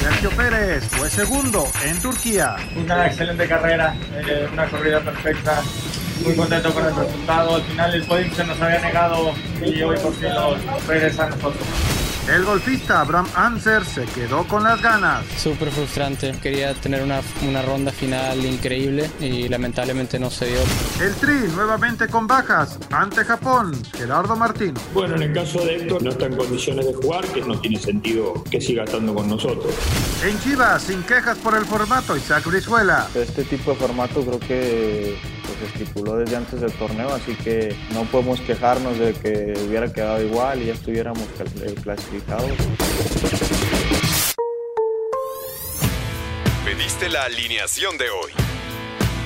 Sergio Pérez fue segundo en Turquía. Una excelente carrera, eh, una corrida perfecta. Muy contento con el resultado. Al final el podium se nos había negado y hoy por fin lo regresa a nosotros. El golfista Abraham Anser se quedó con las ganas. Súper frustrante. Quería tener una, una, ronda final increíble y lamentablemente no se dio. El Tri nuevamente con bajas ante Japón. Gerardo Martino. Bueno, en el caso de Héctor no está en condiciones de jugar, que no tiene sentido que siga estando con nosotros. En Chivas, sin quejas por el formato, Isaac Brizuela. Este tipo de formato creo que pues, se estipuló desde antes del torneo, así que no podemos quejarnos de que hubiera quedado igual y ya estuviéramos clasificados. Pediste la alineación de hoy.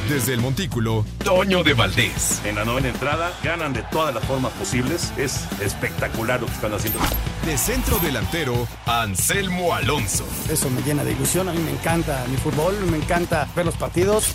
Desde el Montículo, Toño de Valdés. En la novena entrada, ganan de todas las formas posibles. Es espectacular lo que están haciendo. De centro delantero, Anselmo Alonso. Eso me llena de ilusión. A mí me encanta mi fútbol, me encanta ver los partidos.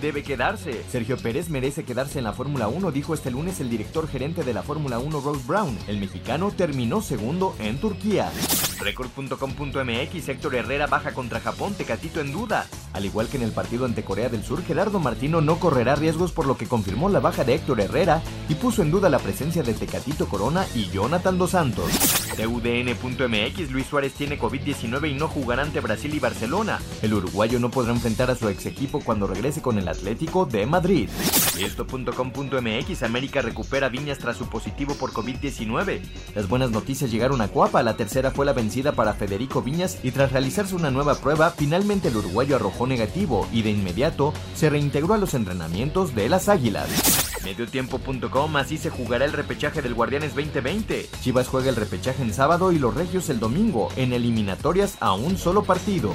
Debe quedarse. Sergio Pérez merece quedarse en la Fórmula 1, dijo este lunes el director gerente de la Fórmula 1, Rose Brown. El mexicano terminó segundo en Turquía. Record.com.mx Héctor Herrera baja contra Japón, Tecatito en duda. Al igual que en el partido ante Corea del Sur, Gerardo Martino no correrá riesgos por lo que confirmó la baja de Héctor Herrera y puso en duda la presencia de Tecatito Corona y Jonathan Dos Santos. TUDN.mx Luis Suárez tiene COVID-19 y no jugará ante Brasil y Barcelona. El uruguayo no podrá enfrentar a su ex equipo cuando regrese con el Atlético de Madrid. Esto.com.mx América recupera Viñas tras su positivo por COVID-19. Las buenas noticias llegaron a Cuapa, la tercera fue la vencida para Federico Viñas y tras realizarse una nueva prueba, finalmente el uruguayo arrojó negativo y de inmediato se reintegró a los entrenamientos de las Águilas. Mediotiempo.com así se jugará el repechaje del Guardianes 2020. Chivas juega el repechaje en sábado y los Regios el domingo, en eliminatorias a un solo partido.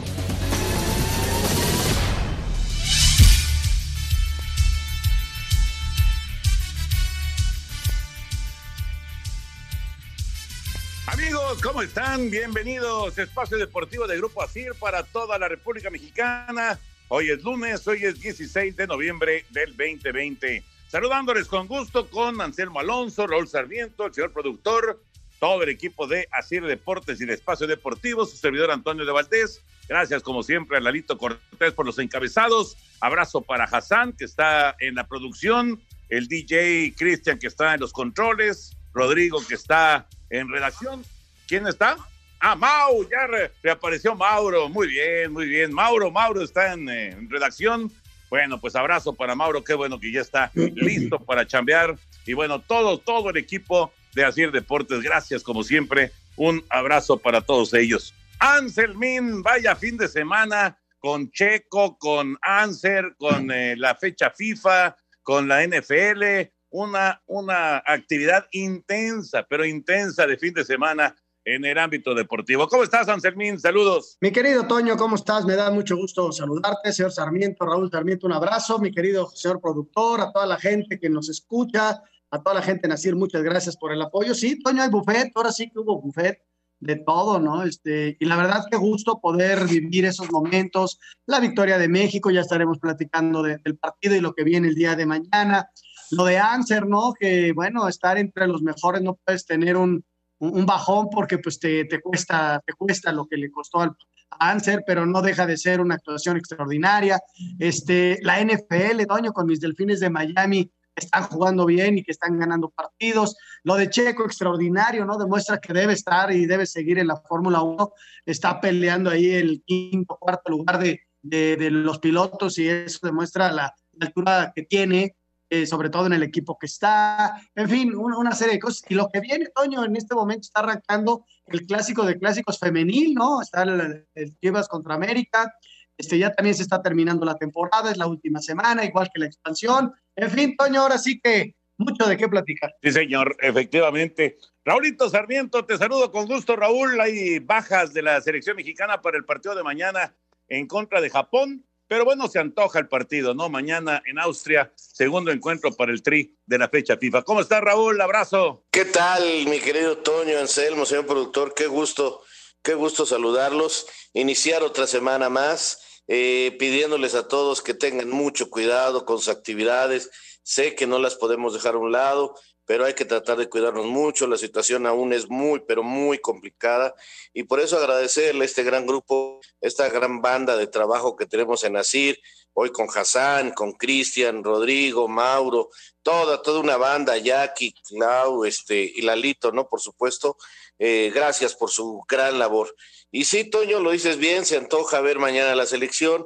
Amigos, ¿cómo están? Bienvenidos a Espacio Deportivo de Grupo ASIR para toda la República Mexicana. Hoy es lunes, hoy es 16 de noviembre del 2020. Saludándoles con gusto con Anselmo Alonso, Raúl Sarmiento, el señor productor, todo el equipo de Asir Deportes y de Espacio Deportivo, su servidor Antonio de Valdés. Gracias, como siempre, a Lalito Cortés por los encabezados. Abrazo para Hassan, que está en la producción, el DJ Cristian, que está en los controles, Rodrigo, que está en redacción. ¿Quién está? Ah, Mau, ya reapareció Mauro. Muy bien, muy bien. Mauro, Mauro está en, eh, redacción. Bueno, pues abrazo para Mauro. Qué bueno que ya está listo para chambear. Y bueno, todo, todo el equipo de Asir Deportes. Gracias, como siempre. Un abrazo para todos ellos. Anselmin, vaya fin de semana con Checo, con Anser, con eh, la fecha FIFA, con la NFL una, una actividad intensa, pero intensa de fin de semana en el ámbito deportivo. ¿Cómo estás, Anselmín? Saludos. Mi querido Toño, ¿cómo estás? Me da mucho gusto saludarte, señor Sarmiento, Raúl Sarmiento, un abrazo, mi querido señor productor, a toda la gente que nos escucha, a toda la gente en Asir, muchas gracias por el apoyo. Sí, Toño, hay buffet, ahora sí que hubo buffet de todo, ¿no? Este, y la verdad qué gusto poder vivir esos momentos, la victoria de México, ya estaremos platicando de, del partido y lo que viene el día de mañana. Lo de Anser, ¿no? Que bueno, estar entre los mejores no puedes tener un, un bajón porque pues te, te, cuesta, te cuesta lo que le costó al Anser, pero no deja de ser una actuación extraordinaria. Este, la NFL, Doño, con mis delfines de Miami, están jugando bien y que están ganando partidos. Lo de Checo, extraordinario, ¿no? Demuestra que debe estar y debe seguir en la Fórmula 1. Está peleando ahí el quinto, cuarto lugar de, de, los pilotos y eso demuestra la la altura que tiene, eh, sobre todo en el equipo que está, en fin, una, serie de cosas. Y lo que viene, Toño, en este momento está arrancando el clásico de clásicos femenil, ¿no? Está el, el Chivas contra América, este, ya también se está terminando la temporada, es la última semana, igual que la expansión. En fin, Toño, ahora sí que mucho de qué platicar. Sí, señor, efectivamente. Raulito Sarmiento, te saludo con gusto, Raúl. Hay bajas de la selección mexicana para el partido de mañana en contra de Japón. Pero bueno, se antoja el partido, ¿no? Mañana en Austria, segundo encuentro para el tri de la fecha FIFA. ¿Cómo está Raúl? Abrazo. ¿Qué tal, mi querido Toño Anselmo, señor productor? Qué gusto, qué gusto saludarlos. Iniciar otra semana más, eh, pidiéndoles a todos que tengan mucho cuidado con sus actividades. Sé que no las podemos dejar a un lado, pero hay que tratar de cuidarnos mucho. La situación aún es muy, pero muy complicada. Y por eso agradecerle a este gran grupo, esta gran banda de trabajo que tenemos en Asir, hoy con Hassan, con Cristian, Rodrigo, Mauro, toda, toda una banda, Jackie, Clau, este, y Lalito, ¿no? Por supuesto. Eh, gracias por su gran labor. Y sí, Toño, lo dices bien, se antoja ver mañana la selección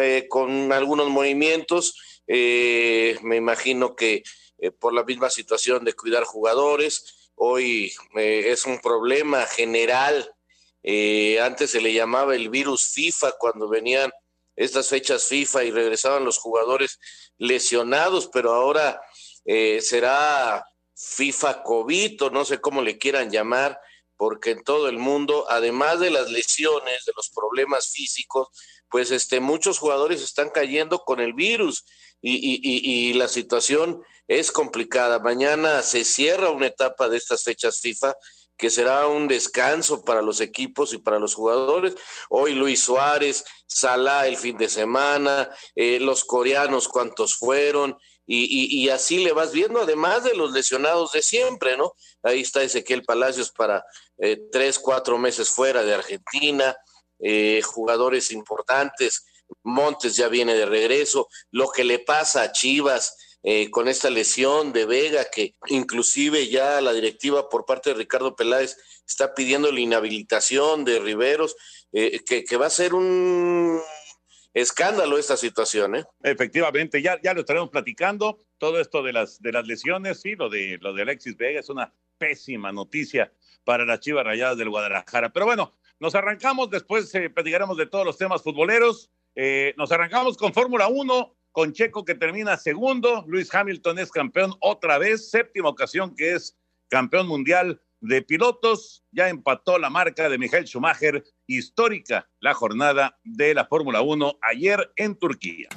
eh, con algunos movimientos. Eh, me imagino que eh, por la misma situación de cuidar jugadores. Hoy eh, es un problema general. Eh, antes se le llamaba el virus FIFA cuando venían estas fechas FIFA y regresaban los jugadores lesionados, pero ahora será FIFA COVID o no sé cómo le quieran llamar, porque en todo el mundo, además de las lesiones, de los problemas físicos, pues este, muchos jugadores están cayendo con el virus y, y, y, la situación es complicada. Mañana se cierra una etapa de estas fechas FIFA que será un descanso para los equipos y para los jugadores. Hoy Luis Suárez, Salah el fin de semana, eh, los coreanos cuántos fueron, y, y, así le vas viendo, además de los lesionados de siempre, ¿no? Ahí está Ezequiel Palacios para eh, tres, cuatro meses fuera de Argentina, eh, jugadores importantes, Montes ya viene de regreso, lo que le pasa a Chivas, eh, con esta lesión de Vega, que inclusive ya la directiva por parte de Ricardo Peláez está pidiendo la inhabilitación de Riveros, eh, que, va a ser un escándalo esta situación, ¿eh? Efectivamente, ya, ya lo estaremos platicando. Todo esto de las, de las lesiones, sí, lo de, lo de Alexis Vega es una pésima noticia para las Chivas Rayadas del Guadalajara. Pero bueno, nos arrancamos, después eh, platicaremos de todos los temas futboleros. nos arrancamos con Fórmula 1 con Checo que termina segundo, Luis Hamilton es campeón otra vez, séptima ocasión que es campeón mundial de pilotos, ya empató la marca de Michael Schumacher, histórica la jornada de la Fórmula 1 ayer en Turquía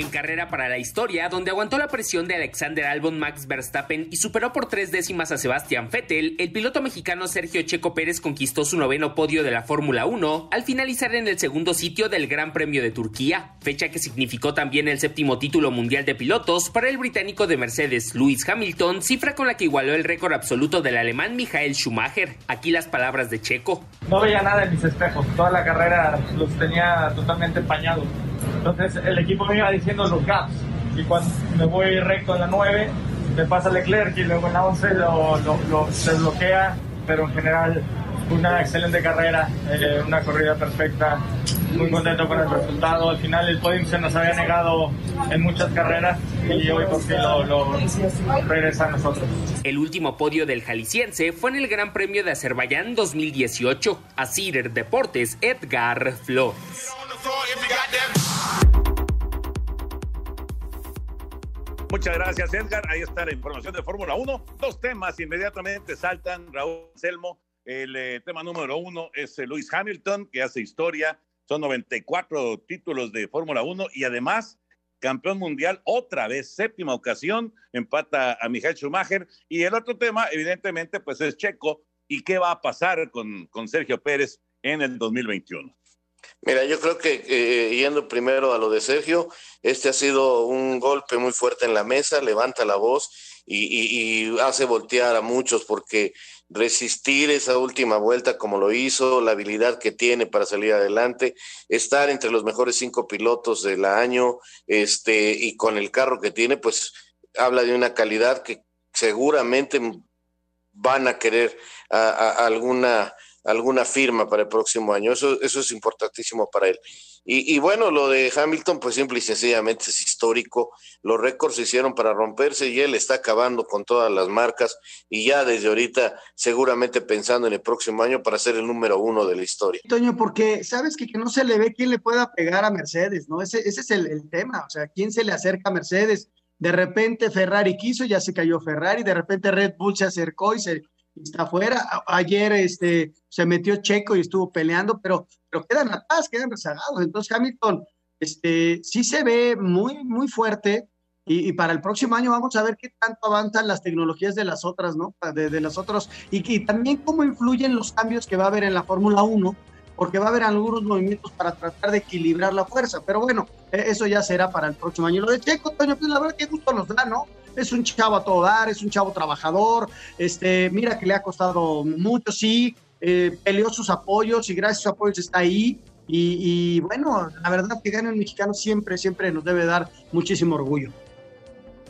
en carrera para la historia, donde aguantó la presión de Alexander Albon Max Verstappen y superó por tres décimas a Sebastián Vettel, el piloto mexicano Sergio Checo Pérez conquistó su noveno podio de la Fórmula 1 al finalizar en el segundo sitio del Gran Premio de Turquía, fecha que significó también el séptimo título mundial de pilotos para el británico de Mercedes Lewis Hamilton, cifra con la que igualó el récord absoluto del alemán Michael Schumacher. Aquí las palabras de Checo. No veía nada en mis espejos, toda la carrera los tenía totalmente empañados entonces el equipo me iba diciendo los gaps. Y cuando me voy recto en la 9, me pasa Leclerc y luego en la 11 lo, lo, se bloquea. Pero en general una excelente carrera, eh, una corrida perfecta, muy contento con el resultado. Al final el podium se nos había negado en muchas carreras y hoy por fin lo, lo, regresa a nosotros. El último podio del jalisciense fue en el Gran Premio de Azerbaiyán 2018. A Cider Deportes, Edgar Flores. Muchas gracias, Edgar. Ahí está la información de Fórmula 1. Dos temas inmediatamente saltan. Raúl Selmo, el eh, tema número uno es eh, Luis Hamilton, que hace historia. Son 94 títulos de Fórmula 1 y además campeón mundial otra vez, séptima ocasión, empata a Michael Schumacher. Y el otro tema, evidentemente, pues es Checo. ¿Y qué va a pasar con, con Sergio Pérez en el 2021? Mira, yo creo que eh, yendo primero a lo de Sergio, este ha sido un golpe muy fuerte en la mesa, levanta la voz y, hace voltear a muchos porque resistir esa última vuelta como lo hizo, la habilidad que tiene para salir adelante, estar entre los mejores cinco pilotos del año, este, y con el carro que tiene, pues habla de una calidad que seguramente van a querer alguna alguna firma para el próximo año. Eso, eso es importantísimo para él. Y, bueno, lo de Hamilton, pues simple y sencillamente es histórico. Los récords se hicieron para romperse y él está acabando con todas las marcas y ya desde ahorita seguramente pensando en el próximo año para ser el número uno de la historia. Toño, porque sabes que, que no se le ve quién le pueda pegar a Mercedes, ¿no? Ese, ese es el, el tema, o sea, quién se le acerca a Mercedes. De repente Ferrari quiso, ya se cayó Ferrari, de repente Red Bull se acercó y se está afuera. Ayer este, se metió Checo y estuvo peleando, pero, pero quedan atrás, quedan rezagados. Entonces Hamilton este, sí se ve muy, muy fuerte. Y, y, para el próximo año vamos a ver qué tanto avanzan las tecnologías de las otras, ¿no? De, de las. Y, y, también cómo influyen los cambios que va a haber en la Fórmula 1, porque va a haber algunos movimientos para tratar de equilibrar la fuerza. Pero bueno, eso ya será para el próximo año. Lo de Checo, Toño, pues la verdad que gusto nos da, ¿no? Es un chavo a todo dar, es un chavo trabajador, este, mira que le ha costado mucho, sí, eh, peleó sus apoyos y gracias a sus apoyos está ahí. Y, bueno, la verdad que gane un mexicano siempre, siempre nos debe dar muchísimo orgullo.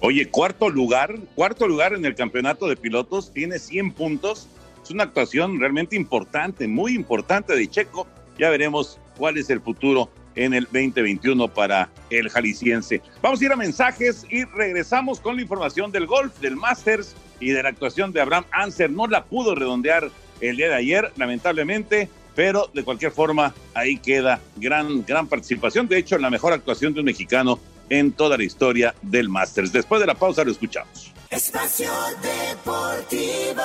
Oye, cuarto lugar, cuarto lugar en el campeonato de pilotos, tiene 100 puntos. Es una actuación realmente importante, muy importante de Checo. Ya veremos cuál es el futuro en el 2021 para el jalisciense. Vamos a ir a mensajes y regresamos con la información del golf, del Masters y de la actuación de Abraham Anser. No la pudo redondear el día de ayer, lamentablemente, pero de cualquier forma ahí queda gran, gran participación. De hecho, la mejor actuación de un mexicano en toda la historia del Masters. Después de la pausa lo escuchamos. Espacio Deportivo.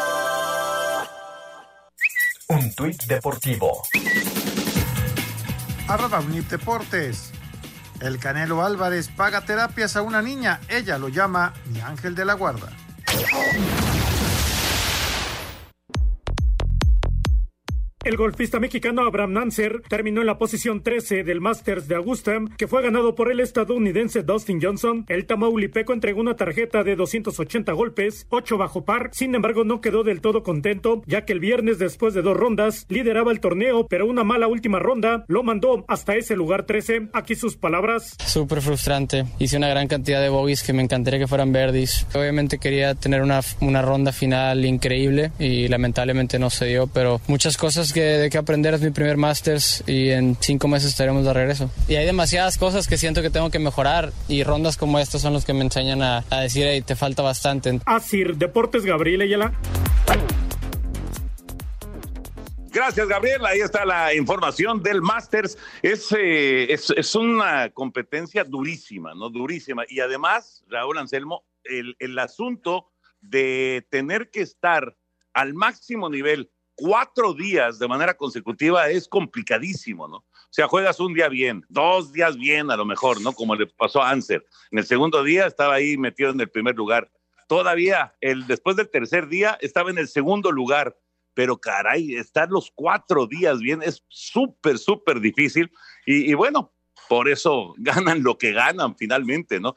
Un tuit deportivo arroba Unip Deportes. El Canelo Álvarez paga terapias a una niña. Ella lo llama mi ángel de la guarda. El golfista mexicano Abraham Nancer terminó en la posición 13 del Masters de Augusta, que fue ganado por el estadounidense Dustin Johnson. El tamaulipeco entregó una tarjeta de 280 golpes, 8 bajo par. Sin embargo, no quedó del todo contento, ya que el viernes, después de dos rondas, lideraba el torneo, pero una mala última ronda lo mandó hasta ese lugar 13. Aquí sus palabras. Súper frustrante. Hice una gran cantidad de bogies que me encantaría que fueran verdis. Obviamente quería tener una, una ronda final increíble y lamentablemente no se dio, pero muchas cosas que, de que aprender, es mi primer Masters y en cinco meses estaremos de regreso. Y hay demasiadas cosas que siento que tengo que mejorar y rondas como estas son los que me enseñan a, a decir, hey, te falta bastante. Así, Deportes Gabriel Ayala. Gracias, Gabriel. Ahí está la información del Masters. Es, eh, es, es, una competencia durísima, ¿no? Durísima. Y además, Raúl Anselmo, el, el asunto de tener que estar al máximo nivel cuatro días de manera consecutiva es complicadísimo, ¿no? O sea, juegas un día bien, dos días bien a lo mejor, ¿no? Como le pasó a Anser. En el segundo día estaba ahí metido en el primer lugar. Todavía, el, después del tercer día, estaba en el segundo lugar. Pero caray, estar los cuatro días bien es súper, súper difícil. Y, y, bueno, por eso ganan lo que ganan finalmente, ¿no?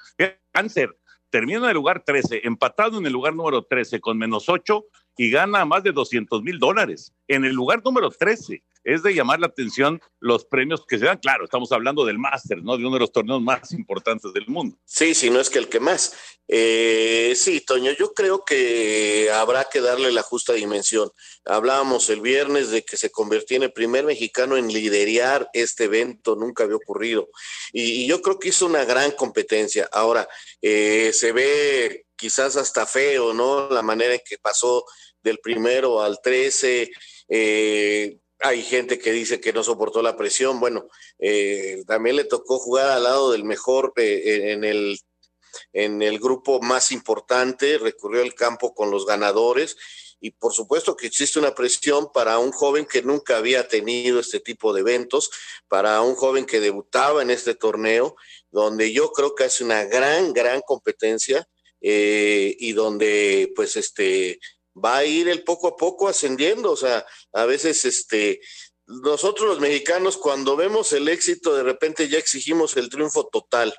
Anser termina en el lugar 13, empatado en el lugar número 13 con menos 8 y gana más de 200 mil dólares. En el lugar número 13 es de llamar la atención los premios que se dan. Claro, estamos hablando del Máster, ¿no? De uno de los torneos más importantes del mundo. Sí, sí, no es que el que más. Eh, sí, Toño, yo creo que habrá que darle la justa dimensión. Hablábamos el viernes de que se convirtió en el primer mexicano en liderar este evento, nunca había ocurrido. Y, y yo creo que hizo una gran competencia. Ahora, eh, se ve quizás hasta feo, ¿no? La manera en que pasó del primero al trece. Eh, hay gente que dice que no soportó la presión. Bueno, eh, también le tocó jugar al lado del mejor eh, en, el, en el grupo más importante, recurrió al campo con los ganadores y por supuesto que existe una presión para un joven que nunca había tenido este tipo de eventos, para un joven que debutaba en este torneo, donde yo creo que hace una gran, gran competencia eh, y donde pues este va a ir el poco a poco ascendiendo, o sea, a veces este nosotros los mexicanos cuando vemos el éxito de repente ya exigimos el triunfo total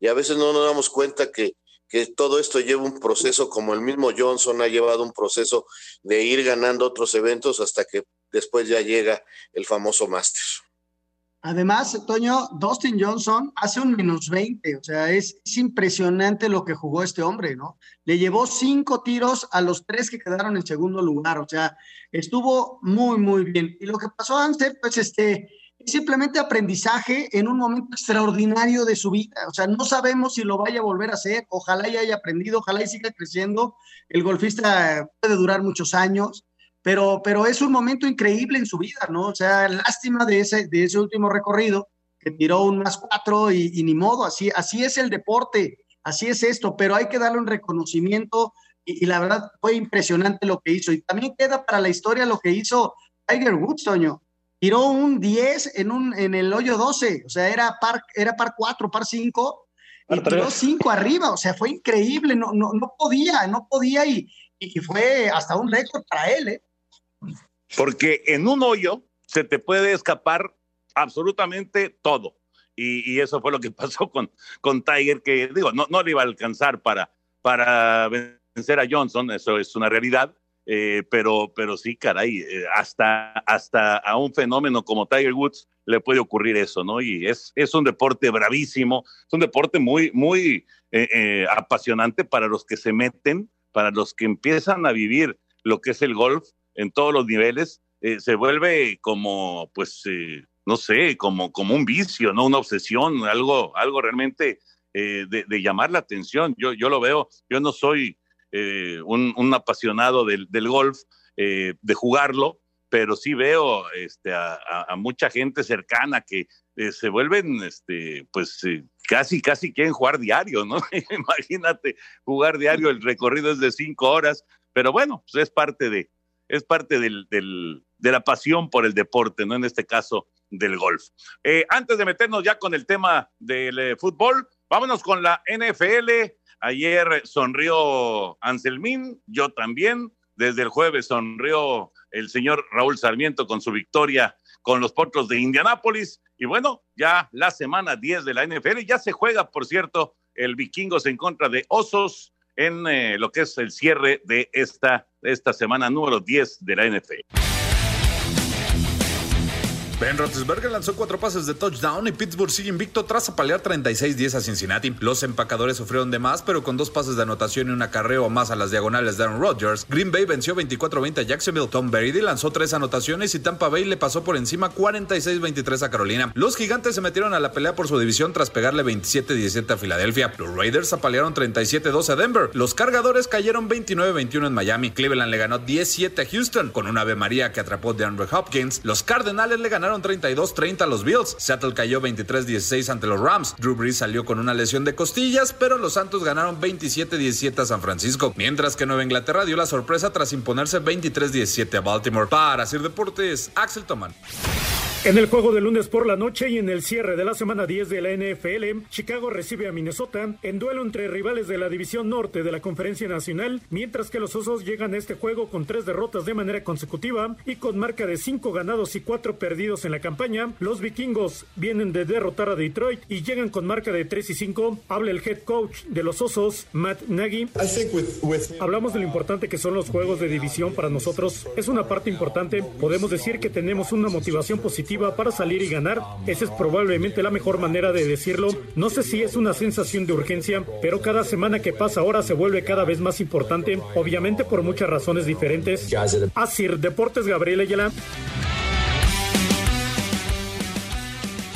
y a veces no nos damos cuenta que, que todo esto lleva un proceso como el mismo Johnson ha llevado un proceso de ir ganando otros eventos hasta que después ya llega el famoso máster. Además, Toño, Dustin Johnson hace un menos 20, o sea, es, es, impresionante lo que jugó este hombre, ¿no? Le llevó cinco tiros a los tres que quedaron en segundo lugar, o sea, estuvo muy, muy bien. Y lo que pasó a Anser, pues, este, es simplemente aprendizaje en un momento extraordinario de su vida, o sea, no sabemos si lo vaya a volver a hacer, ojalá y haya aprendido, ojalá y siga creciendo, el golfista puede durar muchos años, pero, pero es un momento increíble en su vida, ¿no? O sea, lástima de ese, de ese último recorrido, que tiró un más cuatro y, ni modo, así, así es el deporte, así es esto, pero hay que darle un reconocimiento y, la verdad fue impresionante lo que hizo. Y también queda para la historia lo que hizo Tiger Woods, Toño. Tiró un 10 en, un, en el hoyo 12, o sea, era par, era par 4, par 5, y tiró 5 arriba, o sea, fue increíble, no, no, no podía, no podía y, y fue hasta un récord para él, ¿eh? Porque en un hoyo se te puede escapar absolutamente todo. Y, eso fue lo que pasó con, con Tiger, que digo, no, no le iba a alcanzar para, para vencer a Johnson, eso es una realidad, eh, pero, pero sí, caray, eh, hasta, hasta a un fenómeno como Tiger Woods le puede ocurrir eso, ¿no? Y es, es un deporte bravísimo, es un deporte muy, muy eh, apasionante para los que se meten, para los que empiezan a vivir lo que es el golf en todos los niveles, eh, se vuelve como, pues, eh, no sé, como, como un vicio, ¿no? Una obsesión, algo, algo realmente eh, de, llamar la atención. Yo, yo lo veo, yo no soy un, apasionado del, del golf, de jugarlo, pero sí veo este, a, mucha gente cercana que se vuelven, este, pues, casi, casi quieren jugar diario, ¿no? Imagínate, jugar diario, el recorrido es de cinco horas, pero bueno, pues es parte de, es parte del, de la pasión por el deporte, ¿no? En este caso, del golf. Eh, antes de meternos ya con el tema del eh, fútbol, vámonos con la NFL. Ayer sonrió Anselmín, yo también. Desde el jueves sonrió el señor Raúl Sarmiento con su victoria con los Potros de Indianápolis. Y bueno, ya la semana 10 de la NFL, ya se juega, por cierto, el Vikingos en contra de Osos en eh, lo que es el cierre de esta, esta semana número 10 de la NFL. Ben Roethlisberger lanzó cuatro pases de touchdown y Pittsburgh sigue invicto tras apalear 36-10 a Cincinnati. Los empacadores sufrieron de más, pero con dos pases de anotación y un acarreo más a las diagonales de Aaron Rodgers, Green Bay venció 24-20 a Jacksonville. Tom Brady lanzó tres anotaciones y Tampa Bay le pasó por encima 46-23 a Carolina. Los gigantes se metieron a la pelea por su división tras pegarle 27-17 a Filadelfia. Los Raiders apalearon 37-12 a Denver. Los cargadores cayeron 29-21 en Miami. Cleveland le ganó 17 a Houston con una Ave María que atrapó de Andrew Hopkins. Los Cardenales le ganaron 32-30 a los Bills. Seattle cayó 23-16 ante los Rams. Drew Brees salió con una lesión de costillas, pero los Santos ganaron 27-17 a San Francisco. Mientras que Nueva Inglaterra dio la sorpresa tras imponerse 23-17 a Baltimore. Para Sir Deportes, Axel Toman. En el juego de lunes por la noche y en el cierre de la semana 10 de la NFL, Chicago recibe a Minnesota en duelo entre rivales de la División Norte de la Conferencia Nacional, mientras que los Osos llegan a este juego con tres derrotas de manera consecutiva y con marca de cinco ganados y cuatro perdidos en la campaña. Los vikingos vienen de derrotar a Detroit y llegan con marca de 3 y 5. Habla el head coach de los Osos, Matt Nagy. Hablamos de lo importante que son los juegos de división para nosotros. Es una parte importante. Podemos decir que tenemos una motivación positiva para salir y ganar. Esa es probablemente la mejor manera de decirlo. No sé si es una sensación de urgencia, pero cada semana que pasa ahora se vuelve cada vez más importante, obviamente por muchas razones diferentes. Asir Deportes Gabriel Ayala.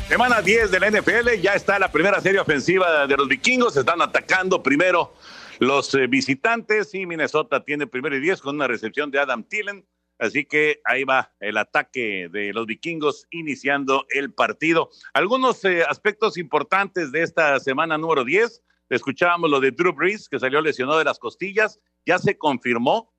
Semana 10 de la NFL, ya está la primera serie ofensiva de los vikingos, están atacando primero los eh, visitantes y Minnesota tiene primero y 10 con una recepción de Adam Thielen. Así que ahí va el ataque de los vikingos iniciando el partido. Algunos eh, aspectos importantes de esta semana número 10. Escuchábamos lo de Drew Brees, que salió lesionado de las costillas. Ya se confirmó.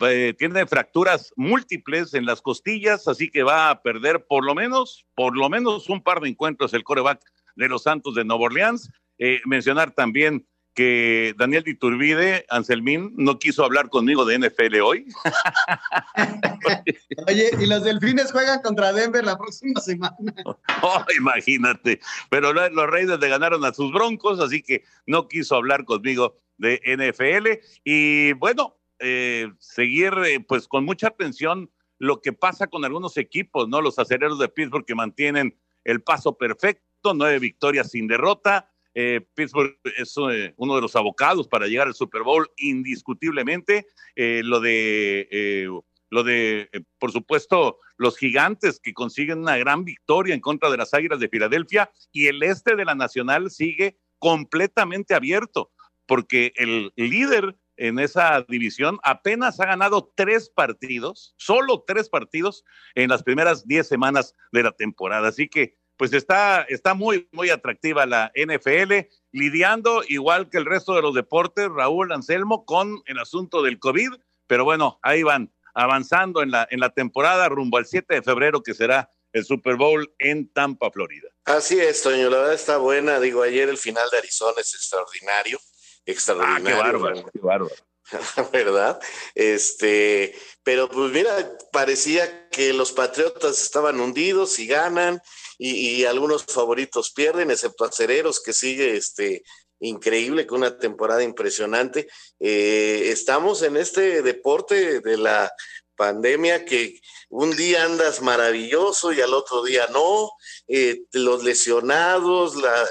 Eh, tiene fracturas múltiples en las costillas, así que va a perder por lo menos, por lo menos un par de encuentros el coreback de los Santos de Nueva Orleans. Eh, mencionar también que Daniel Diturbide, Anselmín, no quiso hablar conmigo de NFL hoy. Oye, y los delfines juegan contra Denver la próxima semana. Oh, imagínate, pero los Raiders le ganaron a sus broncos, así que no quiso hablar conmigo de NFL. Y bueno, eh, seguir eh, pues con mucha atención lo que pasa con algunos equipos, ¿no? Los acereros de Pittsburgh que mantienen el paso perfecto, nueve victorias sin derrota. Eh, Pittsburgh es eh, uno de los abocados para llegar al Super Bowl indiscutiblemente. Eh, lo de, lo de por supuesto, los gigantes que consiguen una gran victoria en contra de las Águilas de Filadelfia y el este de la Nacional sigue completamente abierto porque el líder en esa división apenas ha ganado tres partidos, solo tres partidos en las primeras diez semanas de la temporada. Así que pues está, está muy, muy atractiva la NFL, lidiando igual que el resto de los deportes, Raúl Anselmo, con el asunto del COVID, pero bueno, ahí van avanzando en la, en la temporada rumbo al 7 de febrero que será el Super Bowl en Tampa, Florida. Así es, Toño, la verdad está buena. Digo, ayer el final de Arizona es extraordinario. Extraordinario. Ah, qué bárbaro, qué bárbaro. ¿verdad? Este, pero pues mira, parecía que los Patriotas estaban hundidos y ganan, y, algunos favoritos pierden, excepto Acereros, que sigue este, increíble, con una temporada impresionante. Eh, estamos en este deporte de la pandemia que un día andas maravilloso y al otro día no, eh, los lesionados, la,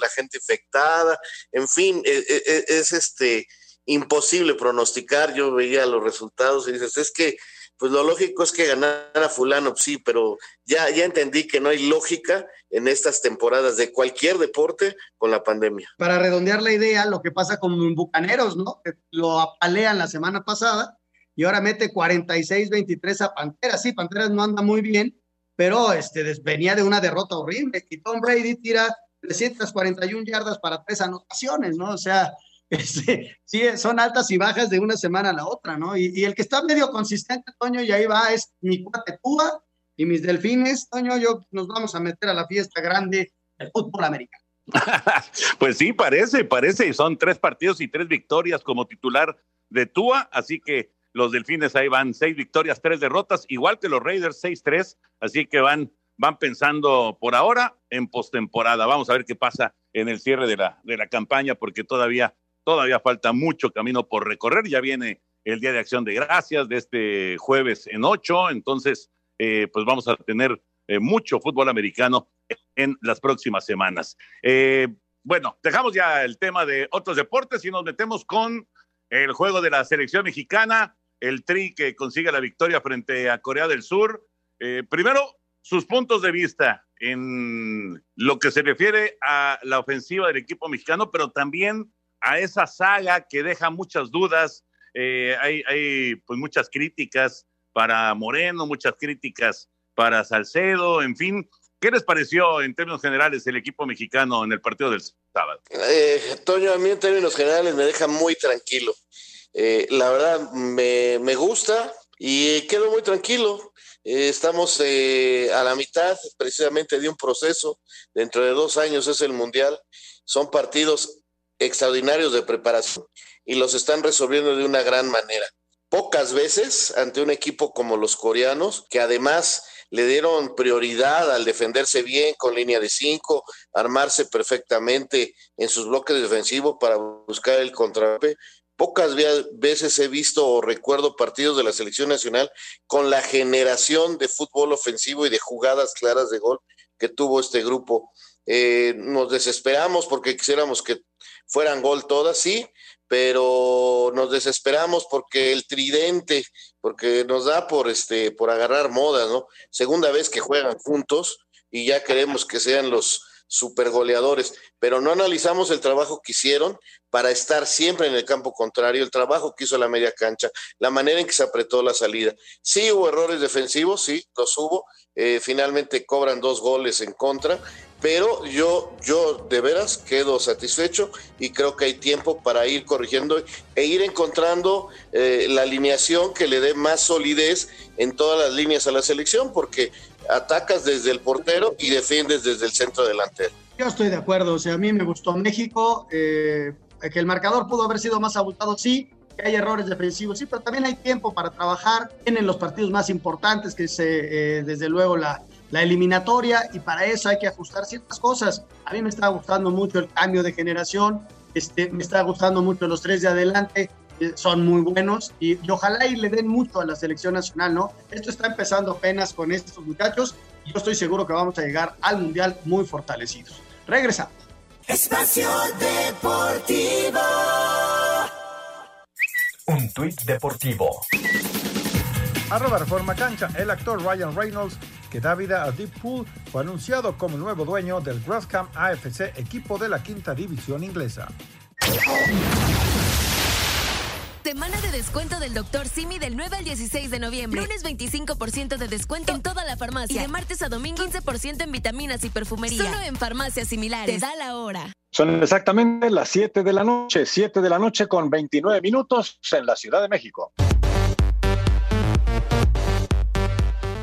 la, gente infectada, en fin, e, e, e, es este imposible pronosticar. Yo veía los resultados y dices, es que, pues lo lógico es que ganara fulano, sí, pero ya, ya entendí que no hay lógica en estas temporadas de cualquier deporte con la pandemia. Para redondear la idea, lo que pasa con Bucaneros, ¿no? lo apalean la semana pasada y ahora mete 46-23 a Panteras. Sí, Panteras no anda muy bien, pero este, venía de una derrota horrible y Tom Brady tira 341 yardas para tres anotaciones, ¿no? O sea, sí, son altas y bajas de una semana a la otra, ¿no? Y, el que está medio consistente, Toño, y ahí va, es mi cuate Cuba y mis delfines, Toño, yo nos vamos a meter a la fiesta grande del fútbol americano. pues sí, parece, parece, y son tres partidos y tres victorias como titular de Tua, así que los delfines ahí van seis victorias, tres derrotas, igual que los Raiders, seis, tres, así que van, van pensando por ahora en postemporada. Vamos a ver qué pasa en el cierre de la, de la campaña, porque todavía Todavía falta mucho camino por recorrer. Ya viene el Día de Acción de Gracias de este jueves en ocho. Entonces, eh, pues vamos a tener eh, mucho fútbol americano en las próximas semanas. Eh, bueno, dejamos ya el tema de otros deportes y nos metemos con el juego de la selección mexicana, el tri que consigue la victoria frente a Corea del Sur. primero, sus puntos de vista en lo que se refiere a la ofensiva del equipo mexicano, pero también a esa saga que deja muchas dudas. Eh, hay, hay pues muchas críticas para Moreno, muchas críticas para Salcedo, en fin. ¿Qué les pareció en términos generales el equipo mexicano en el partido del sábado? Eh, Toño, a mí en términos generales me deja muy tranquilo. Eh, la verdad me, me, gusta y quedo muy tranquilo. estamos a la mitad precisamente de un proceso. Dentro de dos años es el Mundial. Son partidos extraordinarios de preparación y los están resolviendo de una gran manera. Pocas veces ante un equipo como los coreanos, que además le dieron prioridad al defenderse bien con línea de cinco, armarse perfectamente en sus bloques defensivos para buscar el contrape. Pocas veces he visto o recuerdo partidos de la selección nacional con la generación de fútbol ofensivo y de jugadas claras de gol que tuvo este grupo. Eh, nos desesperamos porque quisiéramos que fueran gol todas, sí, pero nos desesperamos porque el tridente, porque nos da por este, por agarrar moda, ¿no? Segunda vez que juegan juntos y ya queremos que sean los super goleadores, pero no analizamos el trabajo que hicieron para estar siempre en el campo contrario, el trabajo que hizo la media cancha, la manera en que se apretó la salida. Sí hubo errores defensivos, sí, los hubo, eh, finalmente cobran dos goles en contra, pero yo, yo de veras quedo satisfecho y creo que hay tiempo para ir corrigiendo e ir encontrando eh, la alineación que le dé más solidez en todas las líneas a la selección, porque atacas desde el portero y defiendes desde el centro delantero. Yo estoy de acuerdo, o sea, a mí me gustó México, eh, que el marcador pudo haber sido más abultado, sí, que hay errores defensivos, sí, pero también hay tiempo para trabajar, tienen los partidos más importantes, que es eh, desde luego la, la eliminatoria y para eso hay que ajustar ciertas cosas. A mí me está gustando mucho el cambio de generación, este, me está gustando mucho los tres de adelante, eh, son muy buenos y, ojalá y le den mucho a la selección nacional, ¿no? Esto está empezando apenas con estos muchachos yo estoy seguro que vamos a llegar al Mundial muy fortalecidos. Regresa. Espacio Deportivo. Un tuit deportivo. Arroba Reforma Cancha, el actor Ryan Reynolds, que da vida a Deep Pool, fue anunciado como nuevo dueño del Grassham AFC, equipo de la quinta división inglesa. Semana de descuento del Dr. Simi del 9 al 16 de noviembre. Lunes 25% de descuento en toda la farmacia. Y de martes a domingo 15% en vitaminas y perfumería. Solo en farmacias similares. Te da la hora. Son exactamente las 7 de la noche, 7 de la noche con 29 minutos en la Ciudad de México.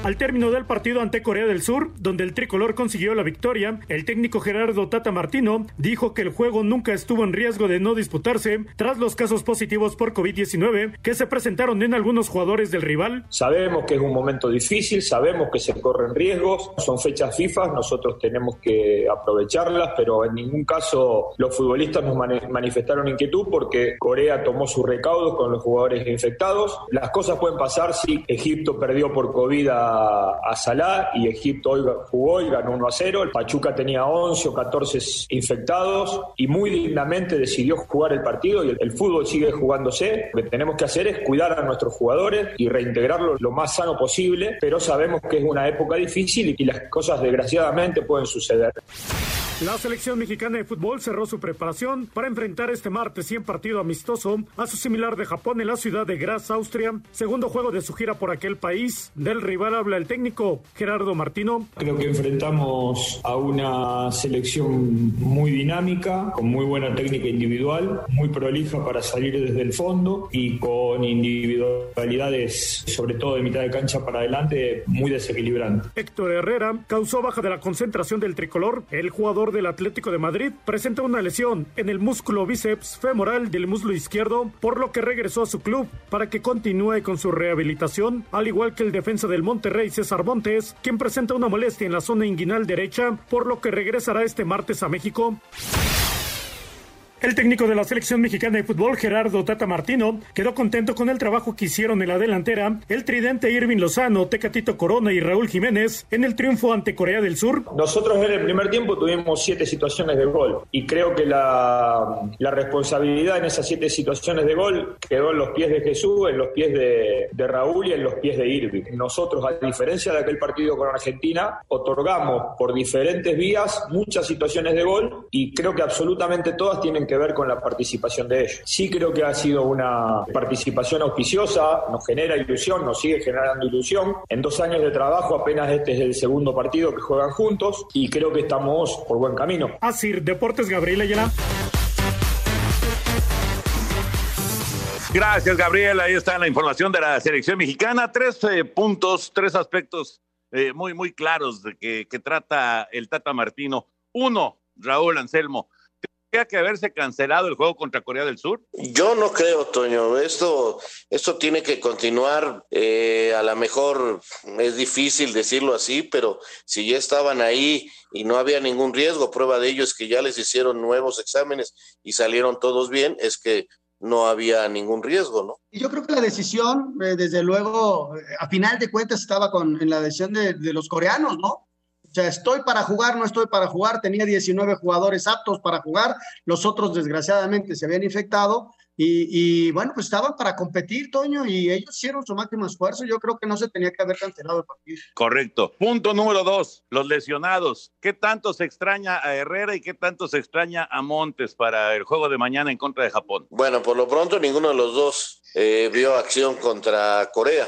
Al término del partido ante Corea del Sur, donde el tricolor consiguió la victoria, el técnico Gerardo Tata Martino dijo que el juego nunca estuvo en riesgo de no disputarse tras los casos positivos por COVID-19 que se presentaron en algunos jugadores del rival. Sabemos que es un momento difícil, sabemos que se corren riesgos, son fechas FIFA, nosotros tenemos que aprovecharlas, pero en ningún caso los futbolistas nos manifestaron inquietud porque Corea tomó sus recaudos con los jugadores infectados. Las cosas pueden pasar si Egipto perdió por COVID a a, Salah y Egipto hoy jugó y ganó 1 a 0. El Pachuca tenía 11 o 14 infectados y muy dignamente decidió jugar el partido y el, fútbol sigue jugándose. Lo que tenemos que hacer es cuidar a nuestros jugadores y reintegrarlos lo más sano posible, pero sabemos que es una época difícil y las cosas desgraciadamente pueden suceder. La selección mexicana de fútbol cerró su preparación para enfrentar este martes y en partido amistoso a su similar de Japón en la ciudad de Graz, Austria, segundo juego de su gira por aquel país. Del rival habla el técnico Gerardo Martino. Creo que enfrentamos a una selección muy dinámica, con muy buena técnica individual, muy prolija para salir desde el fondo y con individualidades, sobre todo de mitad de cancha para adelante, muy desequilibrantes. Héctor Herrera causó baja de la concentración del tricolor. El jugador del Atlético de Madrid presenta una lesión en el músculo bíceps femoral del muslo izquierdo, por lo que regresó a su club para que continúe con su rehabilitación, al igual que el defensa del Monterrey César Montes, quien presenta una molestia en la zona inguinal derecha, por lo que regresará este martes a México. El técnico de la selección mexicana de fútbol, Gerardo Tata Martino, quedó contento con el trabajo que hicieron en la delantera el tridente Irving Lozano, Tecatito Corona y Raúl Jiménez en el triunfo ante Corea del Sur. Nosotros en el primer tiempo tuvimos siete situaciones de gol y creo que la, la responsabilidad en esas siete situaciones de gol quedó en los pies de Jesús, en los pies de, de Raúl y en los pies de Irving. Nosotros, a diferencia de aquel partido con Argentina, otorgamos por diferentes vías muchas situaciones de gol y creo que absolutamente todas tienen que ver con la participación de ellos. Sí creo que ha sido una participación auspiciosa, nos genera ilusión, nos sigue generando ilusión. En dos años de trabajo apenas este es el segundo partido que juegan juntos y creo que estamos por buen camino. Así, Deportes Gabriel Ayala. Gracias, Gabriel. Ahí está la información de la selección mexicana. Tres eh, puntos, tres aspectos eh, muy, muy claros de que, que trata el Tata Martino. Uno, Raúl Anselmo, que haberse cancelado el juego contra Corea del Sur? Yo no creo, Toño. Esto, esto tiene que continuar. Eh, a lo mejor es difícil decirlo así, pero si ya estaban ahí y no había ningún riesgo, prueba de ello es que ya les hicieron nuevos exámenes y salieron todos bien, es que no había ningún riesgo, ¿no? Yo creo que la decisión, eh, desde luego, eh, a final de cuentas estaba con, en la decisión de, de los coreanos, ¿no? Sea, estoy para jugar, no estoy para jugar. Tenía 19 jugadores aptos para jugar, los otros desgraciadamente se habían infectado. Y, bueno, pues estaban para competir, Toño, y ellos hicieron su máximo esfuerzo. Yo creo que no se tenía que haber cancelado el partido. Correcto. Punto número dos, los lesionados. ¿Qué tanto se extraña a Herrera y qué tanto se extraña a Montes para el juego de mañana en contra de Japón? Bueno, por lo pronto ninguno de los dos eh, vio acción contra Corea.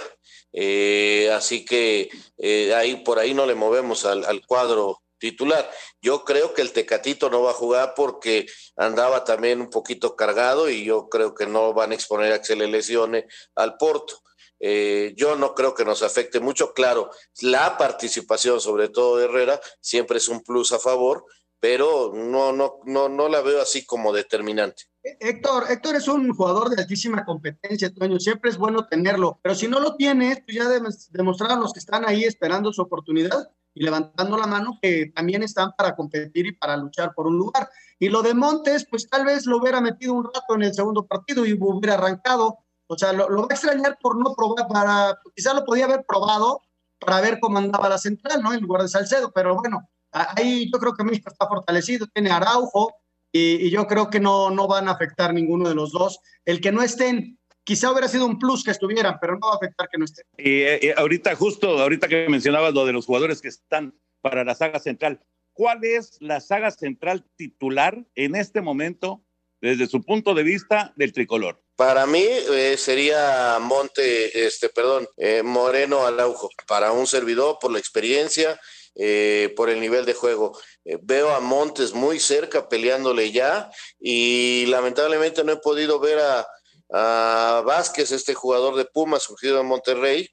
Eh, así que eh, ahí por ahí no le movemos al, al, cuadro titular. Yo creo que el Tecatito no va a jugar porque andaba también un poquito cargado y yo creo que no van a exponer a que se le lesione al Porto. Eh, yo no creo que nos afecte mucho. Claro, la participación, sobre todo de Herrera, siempre es un plus a favor, pero no, no, no, no la veo así como determinante. Héctor, Héctor es un jugador de altísima competencia, Toño, siempre es bueno tenerlo, pero si no lo tienes, pues ya demostraron los que están ahí esperando su oportunidad y levantando la mano que también están para competir y para luchar por un lugar. Y lo de Montes, pues tal vez lo hubiera metido un rato en el segundo partido y hubiera arrancado. O sea, lo, va a extrañar por no probar, para, quizá lo podía haber probado, para ver cómo andaba la central, ¿no? En lugar de Salcedo, pero bueno, ahí yo creo que México está fortalecido, tiene Araujo, y, yo creo que no, no van a afectar ninguno de los dos. El que no estén, quizá hubiera sido un plus que estuvieran, pero no va a afectar que no estén. Y eh, ahorita, justo ahorita que mencionabas lo de los jugadores que están para la saga central, ¿cuál es la saga central titular en este momento desde su punto de vista del tricolor? Para mí eh, sería Monte, este, perdón, eh, Moreno Alaujo, para un servidor por la experiencia, eh, por el nivel de juego. veo a Montes muy cerca peleándole ya y lamentablemente no he podido ver a, a Vázquez, este jugador de Pumas surgido en Monterrey,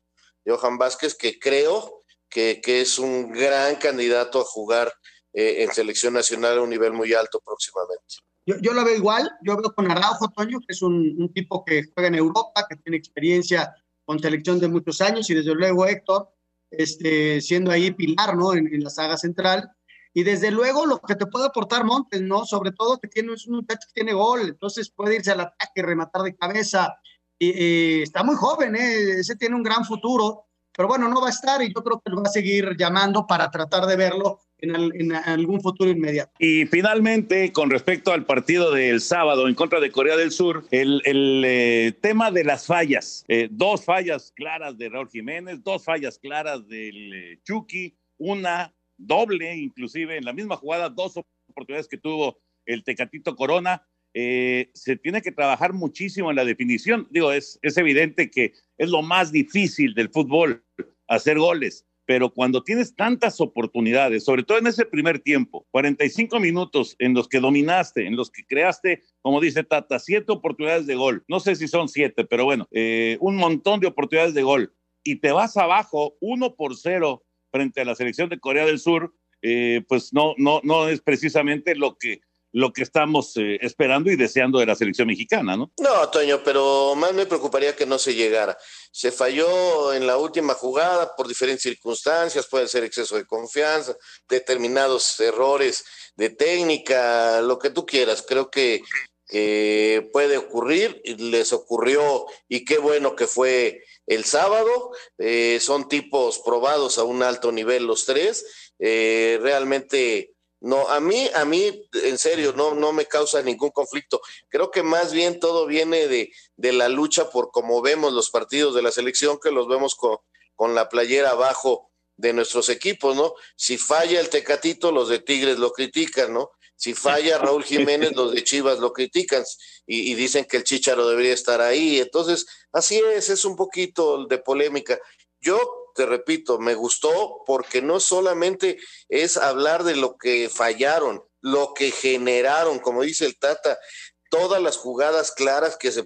Johan Vázquez, que creo que, que es un gran candidato a jugar en selección nacional a un nivel muy alto próximamente. Yo, yo lo veo igual, yo veo con Araujo, Toño, que es un, tipo que juega en Europa, que tiene experiencia con selección de muchos años, y desde luego Héctor, este, siendo ahí pilar, ¿no? En, la saga central. Y desde luego lo que te puede aportar Montes, ¿no? Sobre todo que tiene, es un muchacho que tiene gol, entonces puede irse al ataque, rematar de cabeza. Y, está muy joven, ¿eh? Ese tiene un gran futuro, pero bueno, no va a estar y yo creo que lo va a seguir llamando para tratar de verlo en, algún futuro inmediato. Y finalmente, con respecto al partido del sábado en contra de Corea del Sur, el, eh, tema de las fallas, eh, dos fallas claras de Raúl Jiménez, dos fallas claras del eh, Chucky, una doble, inclusive en la misma jugada, dos oportunidades que tuvo el Tecatito Corona. se tiene que trabajar muchísimo en la definición. Digo, es, es evidente que es lo más difícil del fútbol, hacer goles pero cuando tienes tantas oportunidades, sobre todo en ese primer tiempo, 45 minutos en los que dominaste, en los que creaste, como dice Tata, siete oportunidades de gol, no sé si son siete, pero bueno, eh, un montón de oportunidades de gol, y te vas abajo uno por cero frente a la selección de Corea del Sur, eh, pues no, no, no es precisamente lo que lo que estamos eh, esperando y deseando de la selección mexicana, ¿no? No, Toño, pero más me preocuparía que no se llegara. Se falló en la última jugada por diferentes circunstancias, puede ser exceso de confianza, determinados errores de técnica, lo que tú quieras. Creo que puede ocurrir, les ocurrió y qué bueno que fue el sábado. Eh, son tipos probados a un alto nivel los tres. Eh, realmente no, a mí, a mí, en serio, no, no me causa ningún conflicto. Creo que más bien todo viene de, de la lucha por cómo vemos los partidos de la selección, que los vemos con, con la playera abajo de nuestros equipos, ¿no? Si falla el Tecatito, los de Tigres lo critican, ¿no? Si falla Raúl Jiménez, los de Chivas lo critican y, y, dicen que el Chicharo debería estar ahí. Entonces, así es, es un poquito de polémica. Yo te repito, me gustó porque no solamente es hablar de lo que fallaron, lo que generaron, como dice el Tata, todas las jugadas claras que se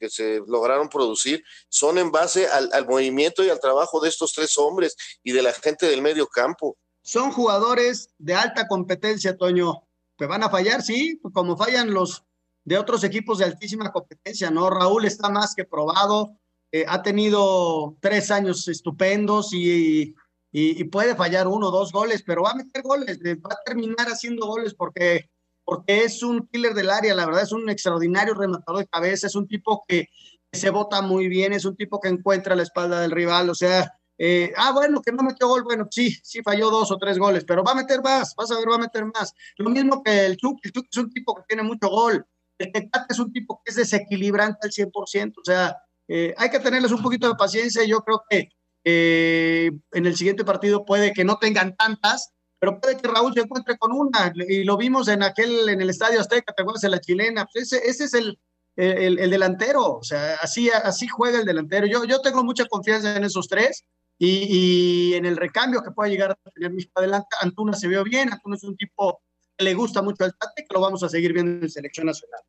que se lograron producir son en base al, al, movimiento y al trabajo de estos tres hombres y de la gente del medio campo. Son jugadores de alta competencia, Toño. ¿Que van a fallar? Sí, como fallan los de otros equipos de altísima competencia, ¿no? Raúl está más que probado, eh, ha tenido tres años estupendos y, y, puede fallar uno o dos goles, pero va a meter goles, va a terminar haciendo goles porque, porque es un killer del área, la verdad es un extraordinario rematador de cabeza, es un tipo que, se bota muy bien, es un tipo que encuentra la espalda del rival, o sea, eh, ah, bueno, que no metió gol, bueno, sí, sí falló dos o tres goles, pero va a meter más, vas a ver, va a meter más. Lo mismo que el Chuck, el Chuck es un tipo que tiene mucho gol, el Tecate es un tipo que es desequilibrante al 100%, o sea, eh, hay que tenerles un poquito de paciencia. Yo creo que eh, en el siguiente partido puede que no tengan tantas, pero puede que Raúl se encuentre con una. Y lo vimos en aquel, en el Estadio Azteca, te acuerdas de la chilena. Pues ese, ese, es el, el, delantero. O sea, así, así juega el delantero. Yo, yo tengo mucha confianza en esos tres. Y, en el recambio que pueda llegar a tener mis adelante, Antuna se vio bien, Antuna es un tipo que le gusta mucho al Tate, que lo vamos a seguir viendo en selección nacional.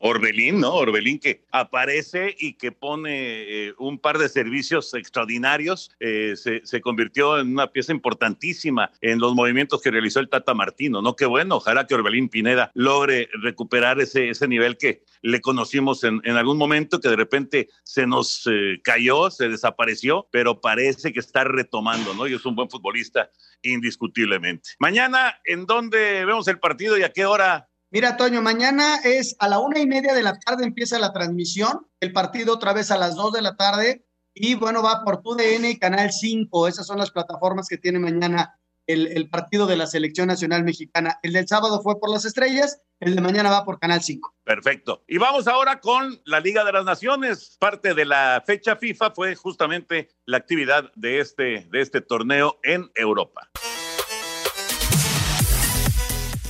Orbelín, ¿no? Orbelín que aparece y que pone eh, un par de servicios extraordinarios, eh, se, convirtió en una pieza importantísima en los movimientos que realizó el Tata Martino, ¿no? Qué bueno, ojalá que Orbelín Pineda logre recuperar ese, ese nivel que le conocimos en, algún momento, que de repente se nos eh, cayó, se desapareció, pero parece que está retomando, ¿no? Y es un buen futbolista indiscutiblemente. Mañana, ¿en dónde vemos el partido y a qué hora? Mira, Toño, mañana es a la una y media de la tarde empieza la transmisión, el partido otra vez a las dos de la tarde Y bueno, va por TUDN y Canal 5. Esas son las plataformas que tiene mañana el, el, partido de la selección nacional mexicana. El del sábado fue por las estrellas, el de mañana va por Canal 5. Perfecto. Y vamos ahora con la Liga de las Naciones. Parte de la fecha FIFA fue justamente la actividad de este, de este torneo en Europa.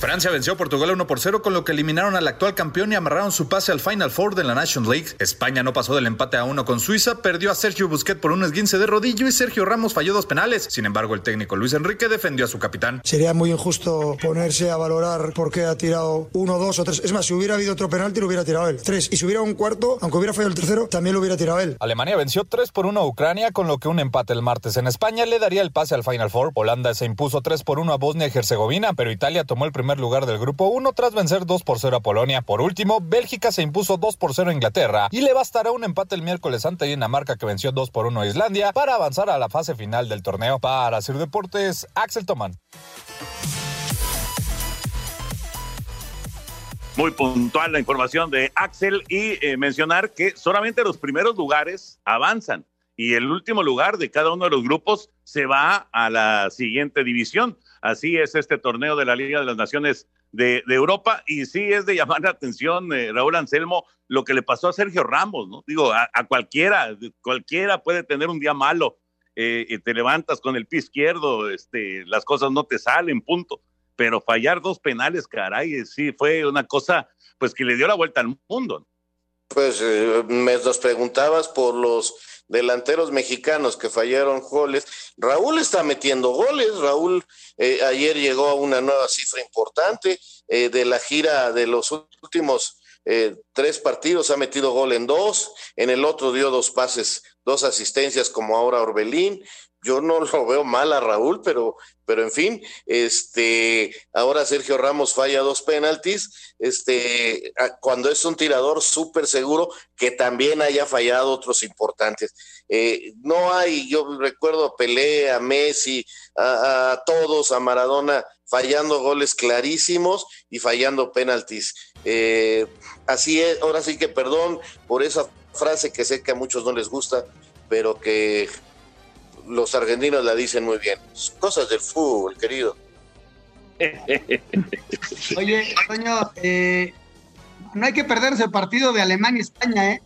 Francia venció a Portugal 1 por 0, con lo que eliminaron al actual campeón y amarraron su pase al Final Four de la National League. España no pasó del empate a 1 con Suiza, perdió a Sergio Busquets por un esguince de rodillo y Sergio Ramos falló dos penales. Sin embargo, el técnico Luis Enrique defendió a su capitán. Sería muy injusto ponerse a valorar por qué ha tirado uno, dos o tres. Es más, si hubiera habido otro penalti, lo hubiera tirado él. Tres. Y si hubiera un cuarto, aunque hubiera fallado el tercero, también lo hubiera tirado él. Alemania venció 3 por 1 a Ucrania, con lo que un empate el martes en España le daría el pase al Final Four. Holanda se impuso 3 por 1 a Bosnia y Herzegovina, pero Italia tomó el primer lugar del grupo 1 tras vencer 2 por 0 a Polonia. Por último, Bélgica se impuso 2 por 0 a Inglaterra y le bastará un empate el miércoles ante Dinamarca que venció 2 por 1 a Islandia para avanzar a la fase final del torneo. Para Sir Deportes, Axel Tomán. Muy puntual la información de Axel y eh, mencionar que solamente los primeros lugares avanzan y el último lugar de cada uno de los grupos se va a la siguiente división. Así es este torneo de la Liga de las Naciones de, Europa y sí es de llamar la atención, eh, Raúl Anselmo, lo que le pasó a Sergio Ramos, ¿no? Digo, a, cualquiera, cualquiera puede tener un día malo, eh, y te levantas con el pie izquierdo, este, las cosas no te salen, punto. Pero fallar dos penales, caray, sí fue una cosa, pues que le dio la vuelta al mundo. ¿no? Pues eh, me nos preguntabas por los delanteros mexicanos que fallaron goles. Raúl está metiendo goles. Raúl eh, ayer llegó a una nueva cifra importante eh, de la gira de los últimos eh, tres partidos. Ha metido gol en dos. En el otro dio dos pases, dos asistencias como ahora Orbelín yo no lo veo mal a Raúl, pero, pero en fin, este, ahora Sergio Ramos falla dos penaltis, este, cuando es un tirador súper seguro, que también haya fallado otros importantes. Eh, no hay, yo recuerdo a Pelé, a Messi, a, todos, a Maradona, fallando goles clarísimos y fallando penaltis. Eh, así es, ahora sí que perdón por esa frase que sé que a muchos no les gusta, pero que los argentinos la dicen muy bien. Cosas del fútbol, querido. Oye, Toño, eh, no hay que perderse el partido de Alemania-España, ¿eh?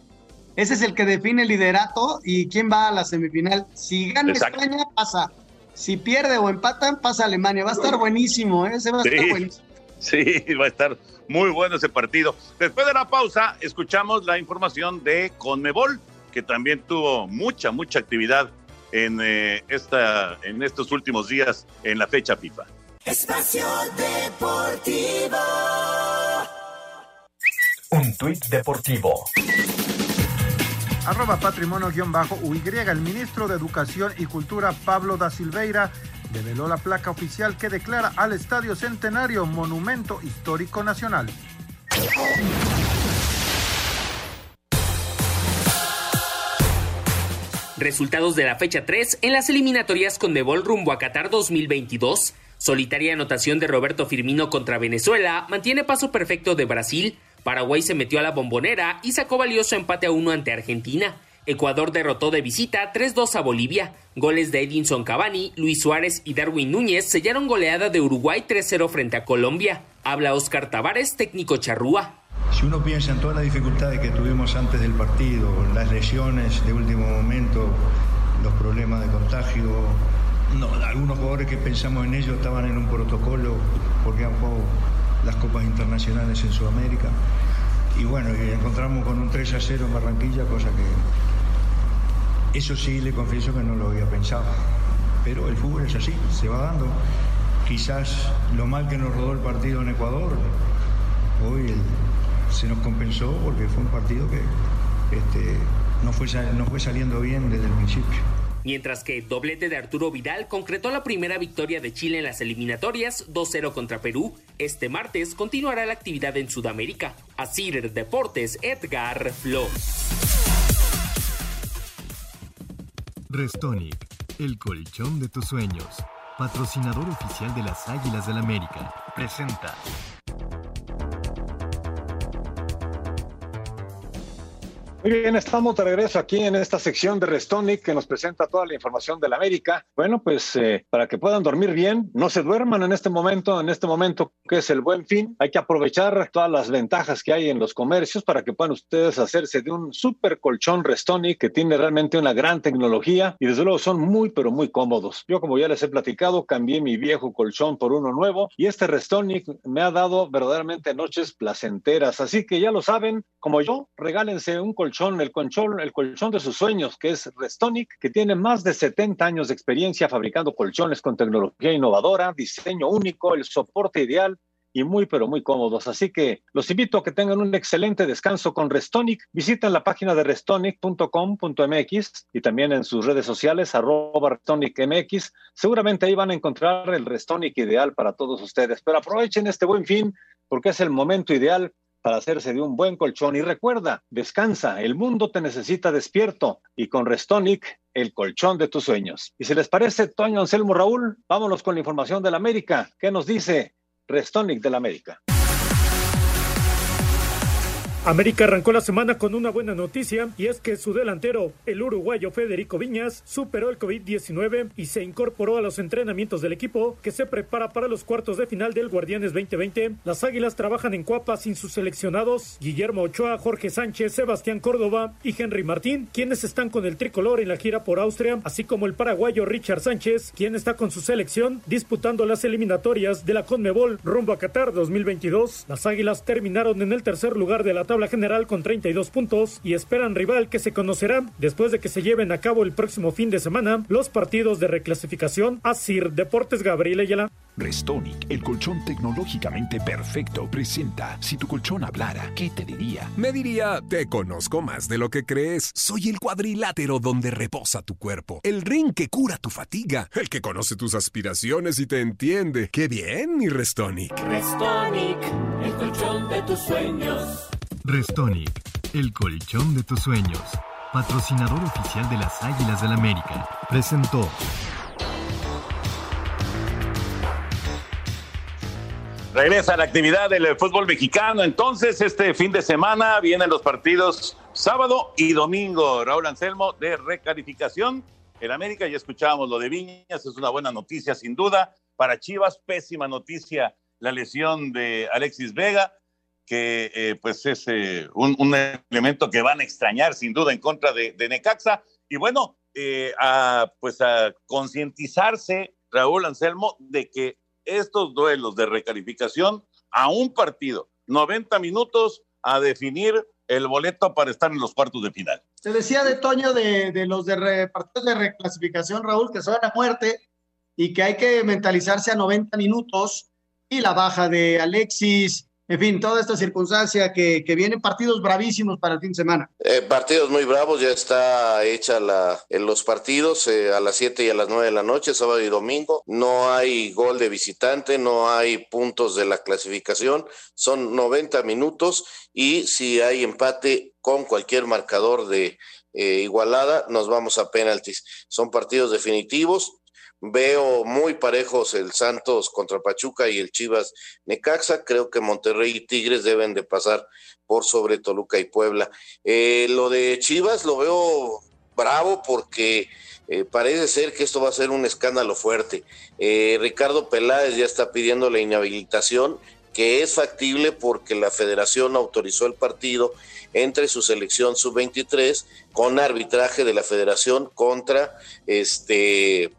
Ese es el que define el liderato y quién va a la semifinal. Si gana Exacto. España, pasa. Si pierde o empatan, pasa Alemania. Va a estar buenísimo, ¿eh? Ese va a sí, estar buenísimo. Sí, va a estar muy bueno ese partido. Después de la pausa, escuchamos la información de Conmebol, que también tuvo mucha, mucha actividad en, eh, esta, en estos últimos días en la fecha FIFA. Espacio Deportivo. Un tuit deportivo. Arroba patrimonio-uy. El ministro de Educación y Cultura, Pablo da Silveira, develó la placa oficial que declara al Estadio Centenario Monumento Histórico Nacional. Resultados de la fecha 3 en las eliminatorias con Debol rumbo a Qatar 2022. Solitaria anotación de Roberto Firmino contra Venezuela mantiene paso perfecto de Brasil. Paraguay se metió a la bombonera y sacó valioso empate a 1 ante Argentina. Ecuador derrotó de visita 3-2 a Bolivia. Goles de Edinson Cavani, Luis Suárez y Darwin Núñez sellaron goleada de Uruguay 3-0 frente a Colombia. Habla Oscar Tavares, técnico charrúa. Si uno piensa en todas las dificultades que tuvimos antes del partido, las lesiones de último momento, los problemas de contagio, no, algunos jugadores que pensamos en ellos estaban en un protocolo porque han jugado las copas internacionales en Sudamérica. Y bueno, y encontramos con un 3 a 0 en Barranquilla, cosa que eso sí le confieso que no lo había pensado. Pero el fútbol es así, se va dando. Quizás lo mal que nos rodó el partido en Ecuador, hoy el, se nos compensó porque fue un partido que este, no, fue, no fue saliendo bien desde el principio. Mientras que doblete de Arturo Vidal concretó la primera victoria de Chile en las eliminatorias 2-0 contra Perú, este martes continuará la actividad en Sudamérica. Asir Deportes, Edgar Flores. Restonic, el colchón de tus sueños, patrocinador oficial de las Águilas del América, presenta. Muy bien, estamos de regreso aquí en esta sección de Restonic que nos presenta toda la información de la América. Bueno, pues eh, para que puedan dormir bien, no se duerman en este momento, en este momento que es el buen fin. Hay que aprovechar todas las ventajas que hay en los comercios para que puedan ustedes hacerse de un super colchón Restonic que tiene realmente una gran tecnología y desde luego son muy, pero muy cómodos. Yo, como ya les he platicado, cambié mi viejo colchón por uno nuevo y este Restonic me ha dado verdaderamente noches placenteras. Así que ya lo saben, como yo, regálense un colchón el colchón, el colchón de sus sueños, que es Restonic, que tiene más de 70 años de experiencia fabricando colchones con tecnología innovadora, diseño único, el soporte ideal y muy pero muy cómodos. Así que los invito a que tengan un excelente descanso con Restonic. Visiten la página de restonic.com.mx y también en sus redes sociales arroba restonicmx. Seguramente ahí van a encontrar el Restonic ideal para todos ustedes. Pero aprovechen este buen fin porque es el momento ideal para hacerse de un buen colchón. Y recuerda, descansa, el mundo te necesita despierto y con Restonic, el colchón de tus sueños. Y si les parece, Toño Anselmo Raúl, vámonos con la información de la América. ¿Qué nos dice Restonic de la América? América arrancó la semana con una buena noticia y es que su delantero, el uruguayo Federico Viñas, superó el COVID-19 y se incorporó a los entrenamientos del equipo que se prepara para los cuartos de final del Guardianes 2020. Las Águilas trabajan en Cuapa sin sus seleccionados Guillermo Ochoa, Jorge Sánchez, Sebastián Córdoba y Henry Martín, quienes están con el tricolor en la gira por Austria, así como el paraguayo Richard Sánchez, quien está con su selección disputando las eliminatorias de la Conmebol rumbo a Qatar 2022. Las Águilas terminaron en el tercer lugar de la tabla la general con 32 puntos y esperan rival que se conocerá después de que se lleven a cabo el próximo fin de semana los partidos de reclasificación a CIR Deportes Gabriel Ayala. Restonic, el colchón tecnológicamente perfecto, presenta Si tu colchón hablara, ¿qué te diría? Me diría, te conozco más de lo que crees. Soy el cuadrilátero donde reposa tu cuerpo, el ring que cura tu fatiga, el que conoce tus aspiraciones y te entiende. ¡Qué bien, mi Restonic! Restonic, el colchón de tus sueños. Restonic, el colchón de tus sueños, patrocinador oficial de las Águilas del América, presentó. Regresa la actividad del fútbol mexicano. Entonces, este fin de semana vienen los partidos sábado y domingo. Raúl Anselmo de recalificación. En América ya escuchábamos lo de Viñas, es una buena noticia sin duda. Para Chivas, pésima noticia la lesión de Alexis Vega que eh, pues es eh, un, elemento que van a extrañar sin duda en contra de, Necaxa. Y bueno, eh, a, pues a concientizarse, Raúl Anselmo, de que estos duelos de recalificación a un partido, 90 minutos a definir el boleto para estar en los cuartos de final. Se decía de Toño de, de los de partidos de reclasificación, Raúl, que son a muerte y que hay que mentalizarse a 90 minutos y la baja de Alexis en fin, toda esta circunstancia que, que vienen partidos bravísimos para el fin de semana. Eh, partidos muy bravos, ya está hecha la, en los partidos eh, a las 7 y a las 9 de la noche, sábado y domingo. No hay gol de visitante, no hay puntos de la clasificación, son 90 minutos y si hay empate con cualquier marcador de eh, igualada, nos vamos a penaltis. Son partidos definitivos, Veo muy parejos el Santos contra Pachuca y el Chivas Necaxa. Creo que Monterrey y Tigres deben de pasar por sobre Toluca y Puebla. Eh, lo de Chivas lo veo bravo porque eh, parece ser que esto va a ser un escándalo fuerte. Eh, Ricardo Peláez ya está pidiendo la inhabilitación, que es factible porque la federación autorizó el partido entre su selección sub-23 con arbitraje de la federación contra este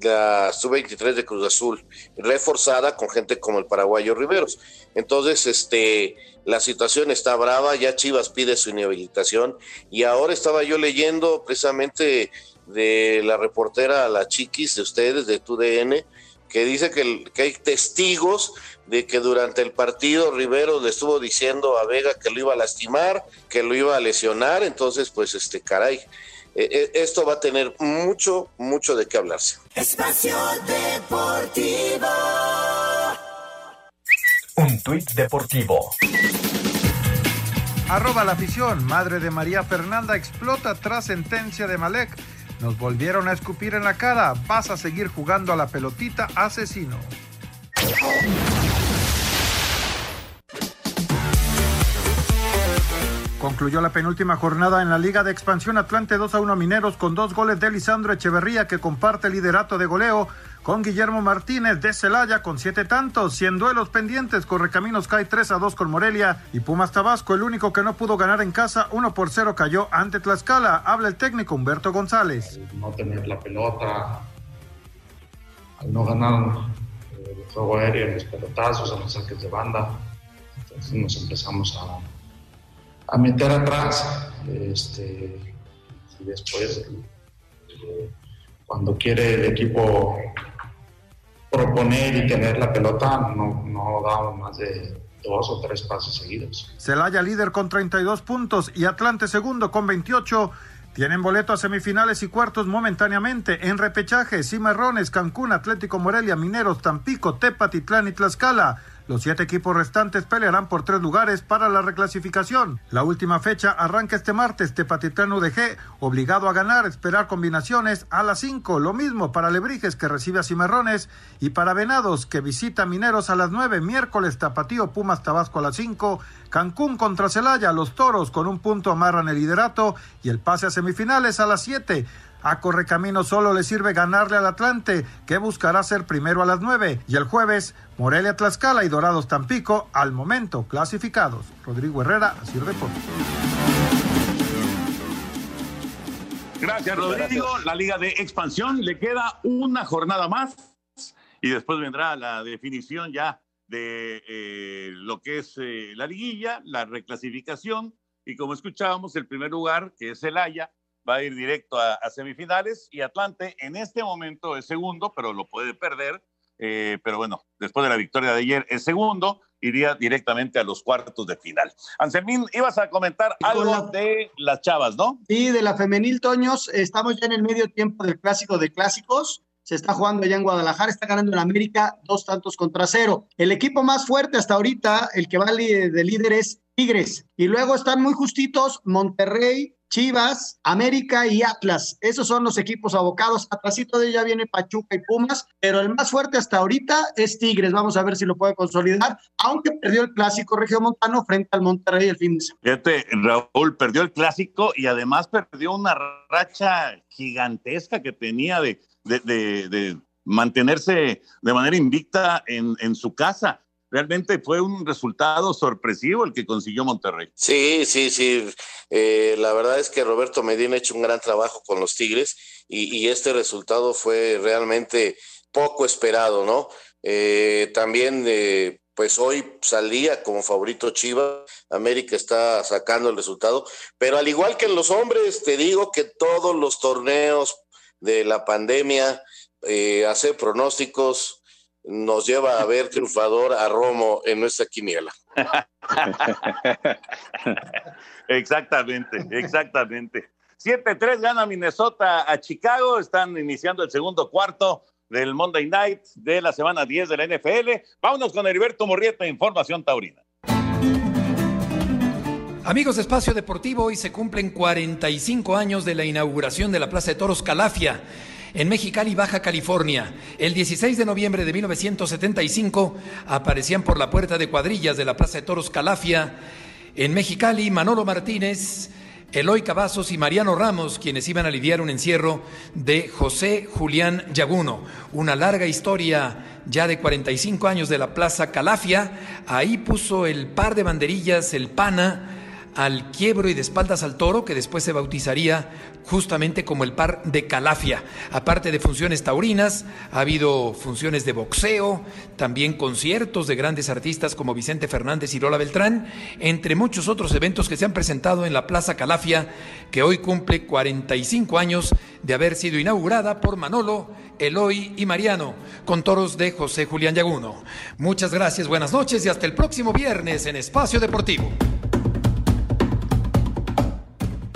la sub-23 de Cruz Azul, reforzada con gente como el paraguayo Riveros. Entonces, este, la situación está brava, ya Chivas pide su inhabilitación y ahora estaba yo leyendo precisamente de la reportera La Chiquis de ustedes, de TUDN, que dice que, que hay testigos de que durante el partido Riveros le estuvo diciendo a Vega que lo iba a lastimar, que lo iba a lesionar, entonces pues este caray, eh, eh, esto va a tener mucho, mucho de qué hablarse. Espacio Deportivo. Un tuit deportivo. Arroba la afición. Madre de María Fernanda explota tras sentencia de Malek. Nos volvieron a escupir en la cara. Vas a seguir jugando a la pelotita asesino. Concluyó la penúltima jornada en la Liga de Expansión Atlante 2 a 1 Mineros con dos goles de Lisandro Echeverría que comparte el liderato de goleo con Guillermo Martínez de Celaya con siete tantos, 100 duelos pendientes, Correcaminos cae 3 a 2 con Morelia y Pumas Tabasco, el único que no pudo ganar en casa, 1 por 0 cayó ante Tlaxcala. Habla el técnico Humberto González. no tener la pelota, al no ganar eh, el juego aéreo, los pelotazos, los saques de banda, entonces nos empezamos a, a meter atrás. Este, y después, eh, cuando quiere el equipo proponer y tener la pelota, no, no damos más de dos o tres pases seguidos. Celaya líder con 32 puntos y Atlante segundo con 28. Tienen boleto a semifinales y cuartos momentáneamente en repechaje, Cimarrones, Cancún, Atlético Morelia, Mineros, Tampico, Tepatitlán y Tlaxcala. Los siete equipos restantes pelearán por tres lugares para la reclasificación. La última fecha arranca este martes. Tepatitlán UDG, obligado a ganar, esperar combinaciones a las 5. Lo mismo para Lebrijes, que recibe a Cimarrones, y para Venados, que visita Mineros a las 9. Miércoles, Tapatío, Pumas, Tabasco a las 5. Cancún contra Celaya, los toros con un punto amarran el liderato y el pase a semifinales a las 7. A Correcamino solo le sirve ganarle al Atlante, que buscará ser primero a las 9. Y el jueves, Morelia Tlaxcala y Dorados Tampico, al momento clasificados. Rodrigo Herrera, así reporta. Gracias, Rodrigo. La Liga de Expansión le queda una jornada más y después vendrá la definición ya de eh, lo que es eh, la liguilla, la reclasificación y como escuchábamos, el primer lugar, que es el Haya, va a ir directo a, a, semifinales y Atlante en este momento es segundo, pero lo puede perder. Eh, pero bueno, después de la victoria de ayer es segundo, iría directamente a los cuartos de final. Anselmín, ibas a comentar algo la... de las chavas, ¿no? Sí, de la femenil, Toños. Estamos ya en el medio tiempo del clásico de clásicos. Se está jugando allá en Guadalajara, está ganando en América dos tantos contra cero. El equipo más fuerte hasta ahorita, el que va de líder es Tigres. Y luego están muy justitos Monterrey, Chivas, América y Atlas. Esos son los equipos abocados. Atrasito de ella viene Pachuca y Pumas, pero el más fuerte hasta ahorita es Tigres. Vamos a ver si lo puede consolidar, aunque perdió el clásico Montano frente al Monterrey el fin de semana. Fíjate, Raúl perdió el clásico y además perdió una racha gigantesca que tenía de, de, mantenerse de manera invicta en, su casa realmente fue un resultado sorpresivo el que consiguió Monterrey. Sí, sí, sí. Eh, la verdad es que Roberto Medina ha hecho un gran trabajo con los Tigres y, y este resultado fue realmente poco esperado, ¿no? Eh, también, eh, pues hoy salía como favorito Chivas, América está sacando el resultado, pero al igual que en los hombres, te digo que todos los torneos de la pandemia, hacer pronósticos, nos lleva a ver triunfador a Romo en nuestra quiniela. exactamente, exactamente. 7-3 gana Minnesota a Chicago, están iniciando el segundo cuarto del Monday Night de la semana 10 de la NFL. Vámonos con Heriberto Morrieta, Información Taurina. Amigos de Espacio Deportivo, hoy se cumplen 45 años de la inauguración de la Plaza de Toros Calafia en Mexicali, Baja California. El 16 de noviembre de 1975 aparecían por la puerta de cuadrillas de la Plaza de Toros Calafia en Mexicali Manolo Martínez, Eloy Cavazos y Mariano Ramos, quienes iban a lidiar un encierro de José Julián Yaguno. Una larga historia ya de 45 años de la Plaza Calafia. Ahí puso el par de banderillas, el pana al quiebro y de espaldas al toro, que después se bautizaría justamente como el par de Calafia. Aparte de funciones taurinas, ha habido funciones de boxeo, también conciertos de grandes artistas como Vicente Fernández y Lola Beltrán, entre muchos otros eventos que se han presentado en la Plaza Calafia, que hoy cumple 45 años de haber sido inaugurada por Manolo, Eloy y Mariano, con toros de José Julián Yaguno. Muchas gracias, buenas noches y hasta el próximo viernes en Espacio Deportivo.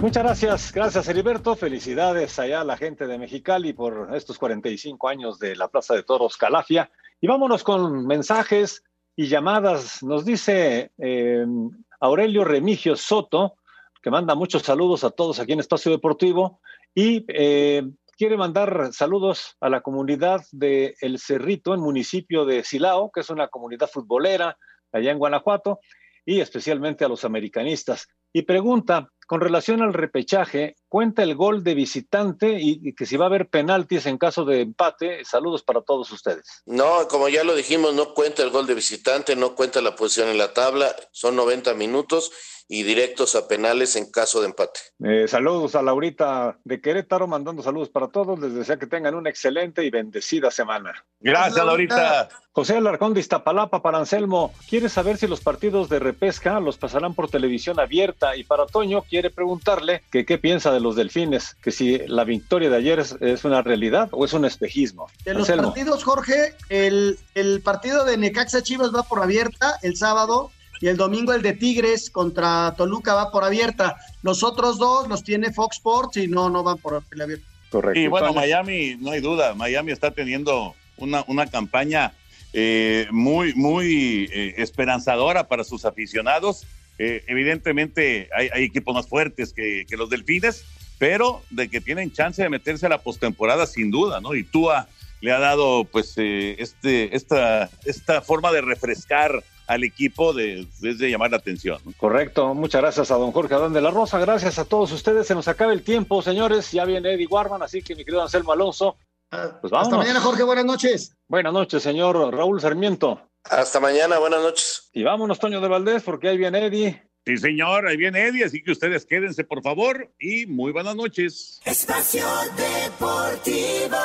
Muchas gracias, gracias Heriberto. Felicidades allá a la gente de Mexicali por estos 45 años de la Plaza de Toros Calafia. Y vámonos con mensajes y llamadas. Nos dice eh, Aurelio Remigio Soto, que manda muchos saludos a todos aquí en Espacio Deportivo y eh, quiere mandar saludos a la comunidad de El Cerrito, en municipio de Silao, que es una comunidad futbolera allá en Guanajuato, y especialmente a los americanistas Y pregunta, con relación al repechaje, cuenta el gol de visitante y, que si va a haber penaltis en caso de empate. Saludos para todos ustedes. No, como ya lo dijimos, no cuenta el gol de visitante, no cuenta la posición en la tabla, son 90 minutos y directos a penales en caso de empate. Eh, saludos a Laurita de Querétaro, mandando saludos para todos. Les deseo que tengan una excelente y bendecida semana. Gracias, Laurita. José Alarcón de Iztapalapa para Anselmo. Quiere saber si los partidos de repesca los pasarán por televisión abierta. Y para Toño, quiere preguntarle que qué piensa de los delfines, que si la victoria de ayer es, una realidad o es un espejismo. De los partidos, Jorge, el, el partido de Necaxa Chivas va por abierta el sábado y el domingo el de Tigres contra Toluca va por abierta. Los otros dos los tiene Fox Sports y no, no van por abierta. Correcto. Y bueno, Miami, no hay duda, Miami está teniendo una, una campaña eh, muy, muy eh, esperanzadora para sus aficionados. Eh, evidentemente hay, hay, equipos más fuertes que, que, los Delfines, pero de que tienen chance de meterse a la postemporada sin duda, ¿no? Y Tua le ha dado pues este, esta, esta forma de refrescar al equipo de, desde llamar la atención. Correcto, muchas gracias a don Jorge Adán de la Rosa, gracias a todos ustedes, se nos acaba el tiempo, señores, ya viene Eddie Warman, así que mi querido Anselmo Alonso, pues Hasta mañana, Jorge, buenas noches. Buenas noches, señor Raúl Sarmiento. Hasta mañana, buenas noches. Y vámonos, Toño de Valdés, porque ahí viene Eddie. Sí, señor, ahí viene Eddie, así que ustedes quédense, por favor, y muy buenas noches. Espacio Deportivo.